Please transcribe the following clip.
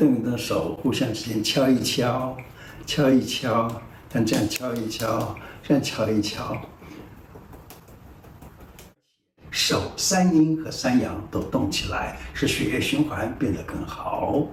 动一动手互相之间敲一敲敲一敲像这样敲一敲这样敲一敲。手三阴和三阳都动起来使血液循环变得更好。